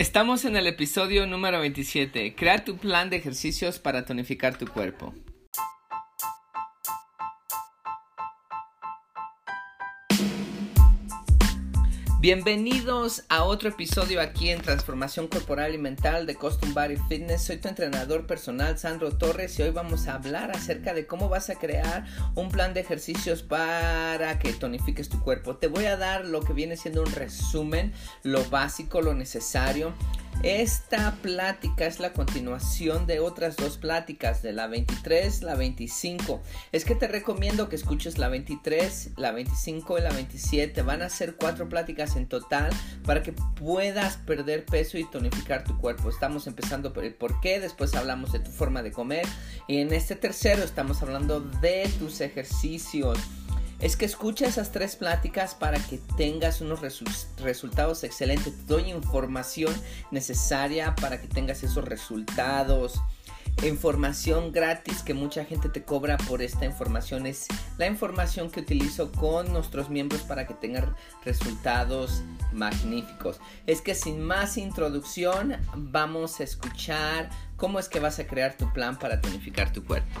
Estamos en el episodio número 27. Crea tu plan de ejercicios para tonificar tu cuerpo. Bienvenidos a otro episodio aquí en Transformación Corporal y Mental de Custom Body Fitness. Soy tu entrenador personal Sandro Torres y hoy vamos a hablar acerca de cómo vas a crear un plan de ejercicios para que tonifiques tu cuerpo. Te voy a dar lo que viene siendo un resumen, lo básico, lo necesario. Esta plática es la continuación de otras dos pláticas, de la 23, la 25. Es que te recomiendo que escuches la 23, la 25 y la 27. Van a ser cuatro pláticas en total para que puedas perder peso y tonificar tu cuerpo. Estamos empezando por el por qué, después hablamos de tu forma de comer y en este tercero estamos hablando de tus ejercicios es que escucha esas tres pláticas para que tengas unos resultados excelentes. Te doy información necesaria para que tengas esos resultados. Información gratis que mucha gente te cobra por esta información es la información que utilizo con nuestros miembros para que tengan resultados magníficos. Es que sin más introducción vamos a escuchar cómo es que vas a crear tu plan para tonificar tu cuerpo.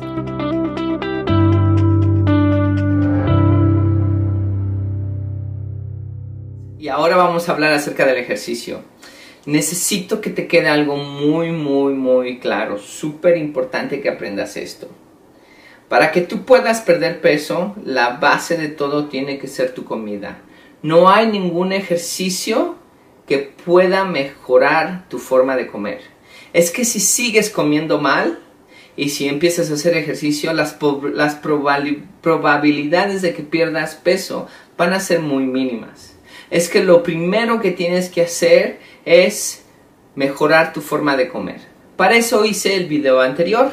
Ahora vamos a hablar acerca del ejercicio. Necesito que te quede algo muy, muy, muy claro. Súper importante que aprendas esto. Para que tú puedas perder peso, la base de todo tiene que ser tu comida. No hay ningún ejercicio que pueda mejorar tu forma de comer. Es que si sigues comiendo mal y si empiezas a hacer ejercicio, las, las probabilidades de que pierdas peso van a ser muy mínimas es que lo primero que tienes que hacer es mejorar tu forma de comer. Para eso hice el video anterior.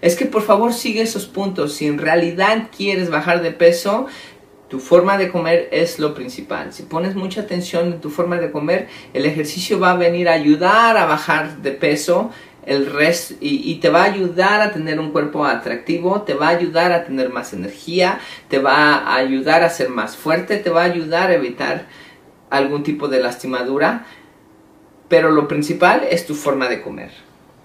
Es que por favor sigue esos puntos. Si en realidad quieres bajar de peso, tu forma de comer es lo principal. Si pones mucha atención en tu forma de comer, el ejercicio va a venir a ayudar a bajar de peso el y, y, te va a ayudar a tener un cuerpo atractivo, te va a ayudar a tener más energía, te va a ayudar a ser más fuerte, te va a ayudar a evitar algún tipo de lastimadura, pero lo principal es tu forma de comer.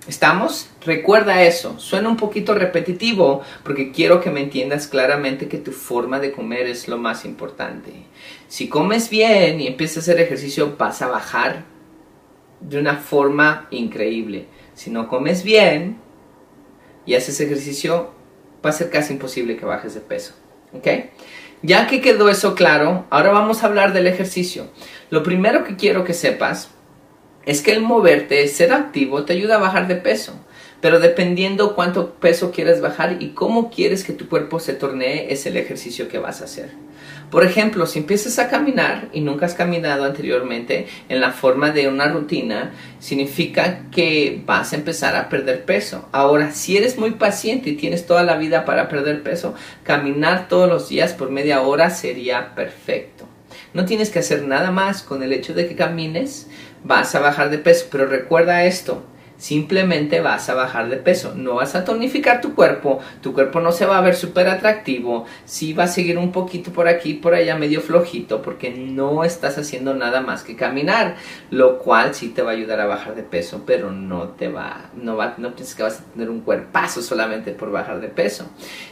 ¿Estamos? Recuerda eso. Suena un poquito repetitivo porque quiero que me entiendas claramente que tu forma de comer es lo más importante. Si comes bien y empiezas a hacer ejercicio, vas a bajar de una forma increíble. Si no comes bien y haces ejercicio, va a ser casi imposible que bajes de peso. ¿Ok? Ya que quedó eso claro, ahora vamos a hablar del ejercicio. Lo primero que quiero que sepas es que el moverte, ser activo, te ayuda a bajar de peso. Pero dependiendo cuánto peso quieres bajar y cómo quieres que tu cuerpo se tornee, es el ejercicio que vas a hacer. Por ejemplo, si empiezas a caminar y nunca has caminado anteriormente en la forma de una rutina, significa que vas a empezar a perder peso. Ahora, si eres muy paciente y tienes toda la vida para perder peso, caminar todos los días por media hora sería perfecto. No tienes que hacer nada más con el hecho de que camines, vas a bajar de peso, pero recuerda esto, Simplemente vas a bajar de peso, no vas a tonificar tu cuerpo, tu cuerpo no se va a ver súper atractivo, sí va a seguir un poquito por aquí, por allá medio flojito, porque no estás haciendo nada más que caminar, lo cual sí te va a ayudar a bajar de peso, pero no te va, no va, no pienses que vas a tener un cuerpazo solamente por bajar de peso.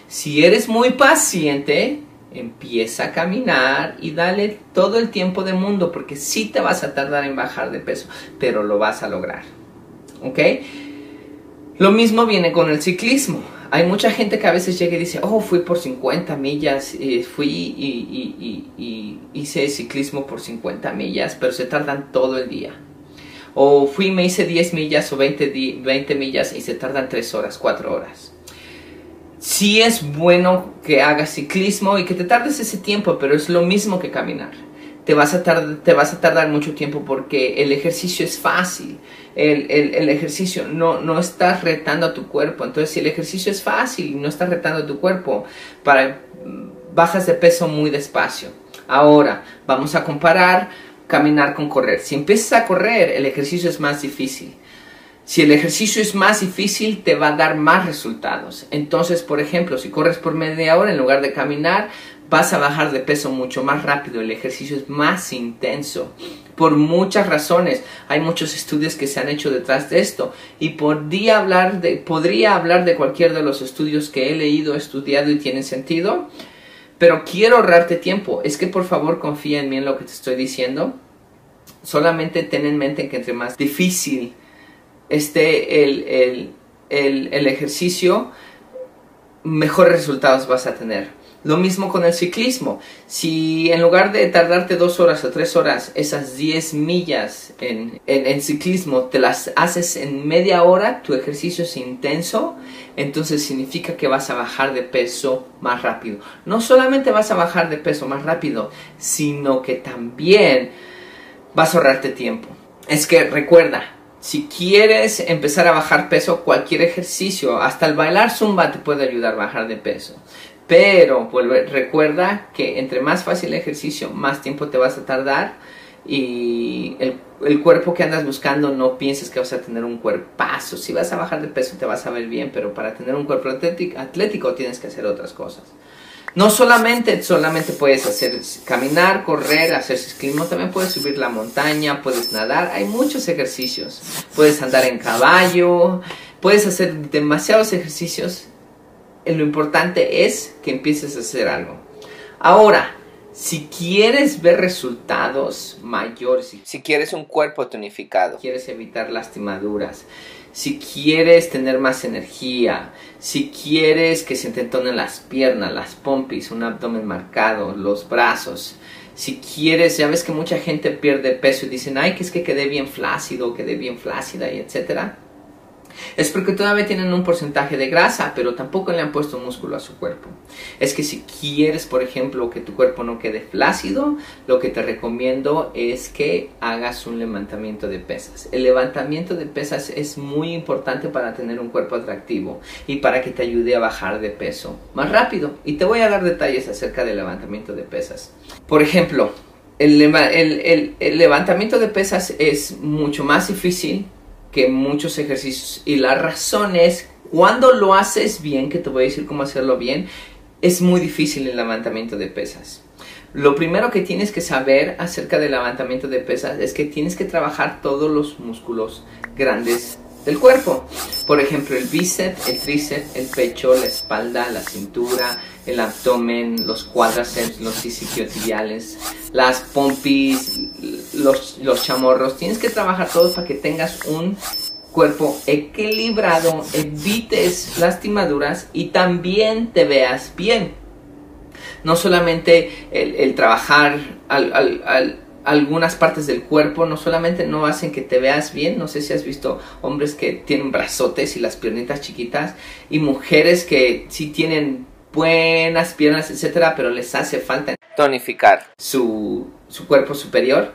Si eres muy paciente, empieza a caminar y dale todo el tiempo del mundo, porque sí te vas a tardar en bajar de peso, pero lo vas a lograr. ¿Ok? Lo mismo viene con el ciclismo. Hay mucha gente que a veces llega y dice, oh, fui por 50 millas, y fui y, hice ciclismo por 50 millas, pero se tardan todo el día. O fui me hice 10 millas o 20, 20 millas y se tardan 3 horas, 4 horas. Sí es bueno que hagas ciclismo y que te tardes ese tiempo, pero es lo mismo que caminar te vas a, tardar, te vas a tardar mucho tiempo porque el ejercicio es fácil. El, el, ejercicio no, no estás retando a tu cuerpo. Entonces, si el ejercicio es fácil y no estás retando a tu cuerpo, para, bajas de peso muy despacio. Ahora, vamos a comparar caminar con correr. Si empiezas a correr, el ejercicio es más difícil. Si el ejercicio es más difícil, te va a dar más resultados. Entonces, por ejemplo, si corres por media hora en lugar de caminar, vas a bajar de peso mucho más rápido, el ejercicio es más intenso. Por muchas razones, hay muchos estudios que se han hecho detrás de esto y podría hablar de, podría hablar de cualquier de los estudios que he leído, estudiado y tienen sentido, pero quiero ahorrarte tiempo. Es que por favor confía en mí en lo que te estoy diciendo. Solamente ten en mente que entre más difícil esté el, el ejercicio, mejores resultados vas a tener. Lo mismo con el ciclismo. Si en lugar de tardarte dos horas o tres horas, esas 10 millas en, en, ciclismo te las haces en media hora, tu ejercicio es intenso, entonces significa que vas a bajar de peso más rápido. No solamente vas a bajar de peso más rápido, sino que también vas a ahorrarte tiempo. Es que recuerda, si quieres empezar a bajar peso, cualquier ejercicio, hasta el bailar zumba te puede ayudar a bajar de peso. Pero recuerda que entre más fácil el ejercicio, más tiempo te vas a tardar y el, cuerpo que andas buscando no pienses que vas a tener un cuerpazo. Si vas a bajar de peso te vas a ver bien, pero para tener un cuerpo atlético, atlético tienes que hacer otras cosas. No solamente, solamente puedes hacer caminar, correr, hacer ciclismo, también puedes subir la montaña, puedes nadar, hay muchos ejercicios. Puedes andar en caballo, puedes hacer demasiados ejercicios lo importante es que empieces a hacer algo. Ahora, si quieres ver resultados mayores, si quieres un cuerpo tonificado, quieres evitar lastimaduras, si quieres tener más energía, si quieres que se te entonen las piernas, las pompis, un abdomen marcado, los brazos, si quieres, ya ves que mucha gente pierde peso y dicen, ay, que es que quedé bien flácido, quedé bien flácida y etcétera es porque todavía tienen un porcentaje de grasa, pero tampoco le han puesto músculo a su cuerpo. Es que si quieres, por ejemplo, que tu cuerpo no quede flácido, lo que te recomiendo es que hagas un levantamiento de pesas. El levantamiento de pesas es muy importante para tener un cuerpo atractivo y para que te ayude a bajar de peso más rápido. Y te voy a dar detalles acerca del levantamiento de pesas. Por ejemplo, el, el levantamiento de pesas es mucho más difícil que muchos ejercicios. Y la razón es, cuando lo haces bien, que te voy a decir cómo hacerlo bien, es muy difícil el levantamiento de pesas. Lo primero que tienes que saber acerca del levantamiento de pesas es que tienes que trabajar todos los músculos grandes del cuerpo. Por ejemplo, el bíceps, el tríceps, el pecho, la espalda, la cintura, el abdomen, los cuádriceps, los isquiotibiales, las pompis, los, los chamorros. Tienes que trabajar todos para que tengas un cuerpo equilibrado, evites lastimaduras y también te veas bien. No solamente el, trabajar al, al algunas partes del cuerpo no solamente no hacen que te veas bien, no sé si has visto hombres que tienen brazotes y las piernitas chiquitas y mujeres que sí tienen buenas piernas, etcétera, pero les hace falta tonificar su, su cuerpo superior.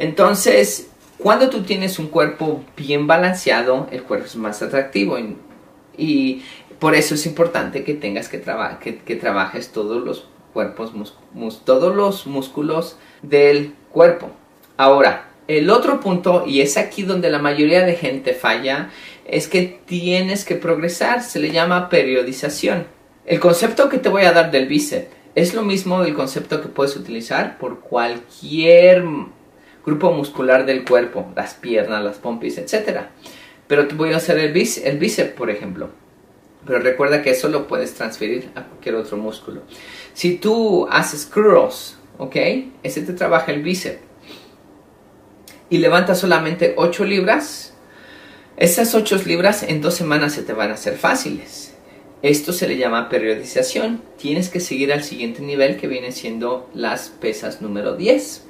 Entonces, cuando tú tienes un cuerpo bien balanceado, el cuerpo es más atractivo y, por eso es importante que tengas que, que, que trabajes todos los cuerpos, todos los músculos del cuerpo. Ahora, el otro punto, y es aquí donde la mayoría de gente falla, es que tienes que progresar, se le llama periodización. El concepto que te voy a dar del bíceps es lo mismo del concepto que puedes utilizar por cualquier grupo muscular del cuerpo, las piernas, las pompis, etc. Pero te voy a hacer el bíceps, el bíceps, por ejemplo. Pero recuerda que eso lo puedes transferir a cualquier otro músculo. Si tú haces curls, ¿ok? Ese te trabaja el bíceps. Y levantas solamente 8 libras. Esas 8 libras en dos semanas se te van a hacer fáciles. Esto se le llama periodización. Tienes que seguir al siguiente nivel que viene siendo las pesas número 10.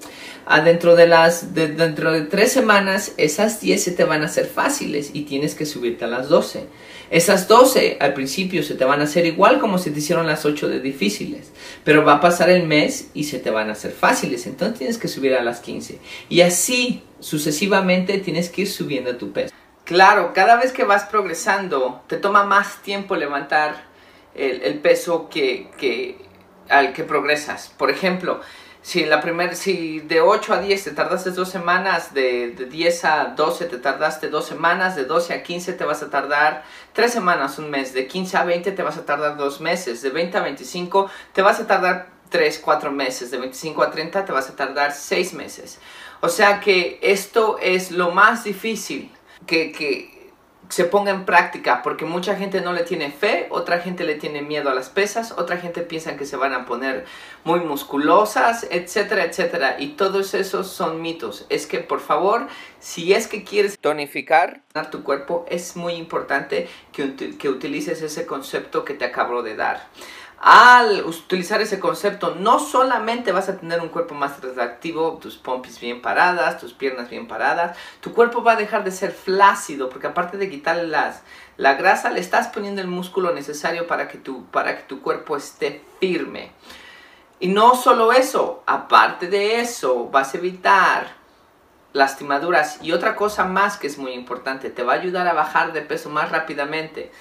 Adentro de las dentro de tres semanas esas 10 se te van a hacer fáciles y tienes que subirte a las 12. Esas 12 al principio se te van a hacer igual como se te hicieron las 8 de difíciles, pero va a pasar el mes y se te van a hacer fáciles, entonces tienes que subir a las 15. Y así sucesivamente tienes que ir subiendo tu peso. Claro, cada vez que vas progresando, te toma más tiempo levantar el, peso que, al que progresas. Por ejemplo, si, la primer, si de 8 a 10 te tardaste dos semanas, de, de 10 a 12 te tardaste dos semanas, de 12 a 15 te vas a tardar tres semanas, un mes, de 15 a 20 te vas a tardar dos meses, de 20 a 25 te vas a tardar 3, 4 meses, de 25 a 30 te vas a tardar 6 meses. O sea que esto es lo más difícil que, se ponga en práctica, porque mucha gente no le tiene fe, otra gente le tiene miedo a las pesas, otra gente piensa que se van a poner muy musculosas, etcétera, etcétera. Y todos esos son mitos. Es que por favor, si es que quieres tonificar tu cuerpo, es muy importante que, que utilices ese concepto que te acabo de dar al utilizar ese concepto, no solamente vas a tener un cuerpo más atractivo, tus pompis bien paradas, tus piernas bien paradas, tu cuerpo va a dejar de ser flácido, porque aparte de quitarle las, la grasa, le estás poniendo el músculo necesario para que, tu, para que tu cuerpo esté firme. Y no solo eso, aparte de eso, vas a evitar lastimaduras. Y otra cosa más que es muy importante, te va a ayudar a bajar de peso más rápidamente.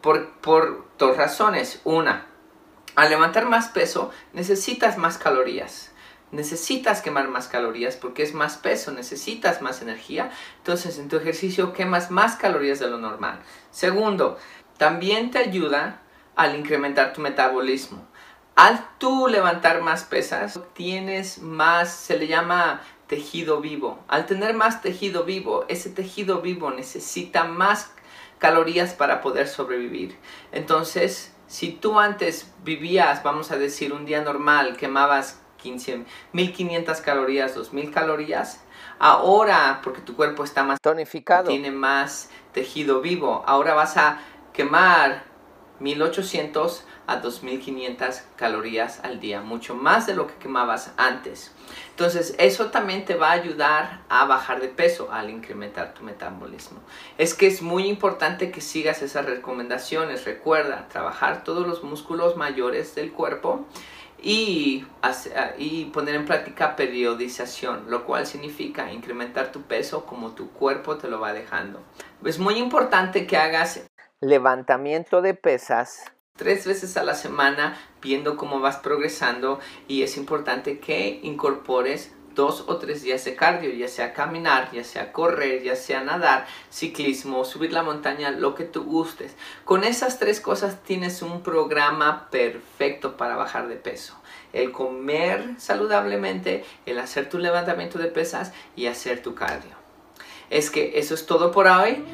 Por, por dos razones. Una, al levantar más peso necesitas más calorías. Necesitas quemar más calorías porque es más peso, necesitas más energía. Entonces en tu ejercicio quemas más calorías de lo normal. Segundo, también te ayuda al incrementar tu metabolismo. Al tú levantar más pesas, tienes más, se le llama tejido vivo. Al tener más tejido vivo, ese tejido vivo necesita más calorías para poder sobrevivir. Entonces, si tú antes vivías, vamos a decir, un día normal, quemabas 15, 1500 calorías, 2000 calorías, ahora, porque tu cuerpo está más tonificado, tiene más tejido vivo, ahora vas a quemar 1800 a 2500 calorías al día, mucho más de lo que quemabas antes. Entonces, eso también te va a ayudar a bajar de peso al incrementar tu metabolismo. Es que es muy importante que sigas esas recomendaciones. Recuerda, trabajar todos los músculos mayores del cuerpo y, y poner en práctica periodización, lo cual significa incrementar tu peso como tu cuerpo te lo va dejando. Es muy importante que hagas levantamiento de pesas tres veces a la semana viendo cómo vas progresando y es importante que incorpores dos o tres días de cardio, ya sea caminar, ya sea correr, ya sea nadar, ciclismo, subir la montaña, lo que tú gustes. Con esas tres cosas tienes un programa perfecto para bajar de peso. El comer saludablemente, el hacer tu levantamiento de pesas y hacer tu cardio. Es que eso es todo por hoy.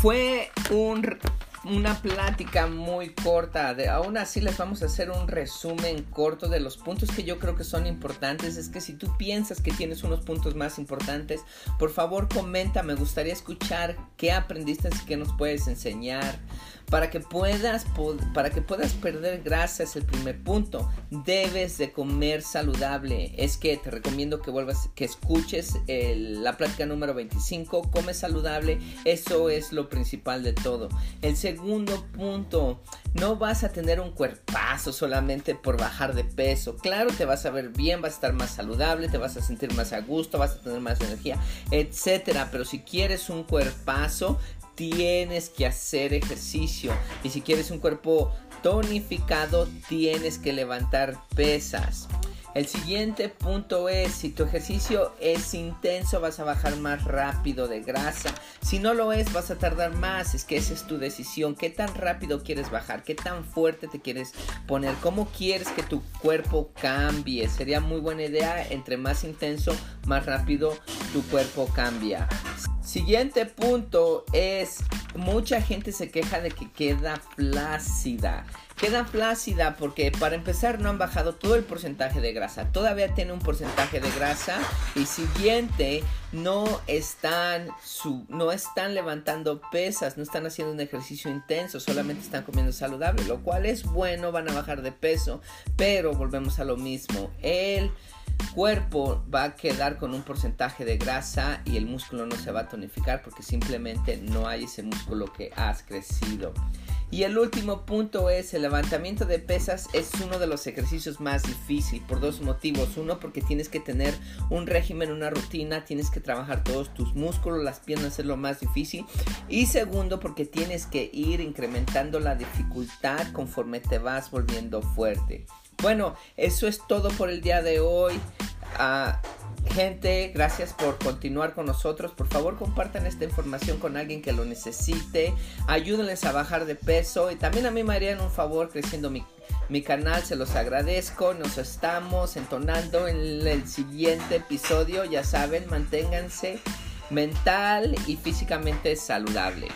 Fue un, una plática muy corta. De, aún así les vamos a hacer un resumen corto de los puntos que yo creo que son importantes. Es que si tú piensas que tienes unos puntos más importantes, por favor comenta. Me gustaría escuchar qué aprendiste y qué nos puedes enseñar. Para que puedas, para que puedas perder grasa es el primer punto. Debes de comer saludable. Es que te recomiendo que vuelvas, que escuches la plática número 25. Come saludable. Eso es lo principal de todo. El segundo punto. No vas a tener un cuerpazo solamente por bajar de peso. Claro, te vas a ver bien, vas a estar más saludable, te vas a sentir más a gusto, vas a tener más energía, etcétera. Pero si quieres un cuerpazo, tienes que hacer ejercicio. Y si quieres un cuerpo tonificado, tienes que levantar pesas. El siguiente punto es, si tu ejercicio es intenso, vas a bajar más rápido de grasa. Si no lo es, vas a tardar más. Es que esa es tu decisión. ¿Qué tan rápido quieres bajar? ¿Qué tan fuerte te quieres poner? ¿Cómo quieres que tu cuerpo cambie? Sería muy buena idea. Entre más intenso, más rápido tu cuerpo cambia. Siguiente punto es, mucha gente se queja de que queda flácida. queda flácida porque para empezar no han bajado todo el porcentaje de grasa. Todavía tiene un porcentaje de grasa y siguiente no están su, no están levantando pesas, no están haciendo un ejercicio intenso, solamente están comiendo saludable, lo cual es bueno, van a bajar de peso, pero volvemos a lo mismo. El cuerpo va a quedar con un porcentaje de grasa y el músculo no se va a tonificar porque simplemente no hay ese músculo que has crecido. Y el último punto es el levantamiento de pesas es uno de los ejercicios más difíciles por dos motivos. Uno porque tienes que tener un régimen, una rutina, tienes que trabajar todos tus músculos, las piernas es lo más difícil. Y segundo porque tienes que ir incrementando la dificultad conforme te vas volviendo fuerte. Bueno, eso es todo por el día de hoy. Ah, gente, gracias por continuar con nosotros. Por favor, compartan esta información con alguien que lo necesite. Ayúdenles a bajar de peso. Y también a mí me harían un favor creciendo mi, mi canal. Se los agradezco. Nos estamos entonando en el siguiente episodio. Ya saben, manténganse mental y físicamente saludable.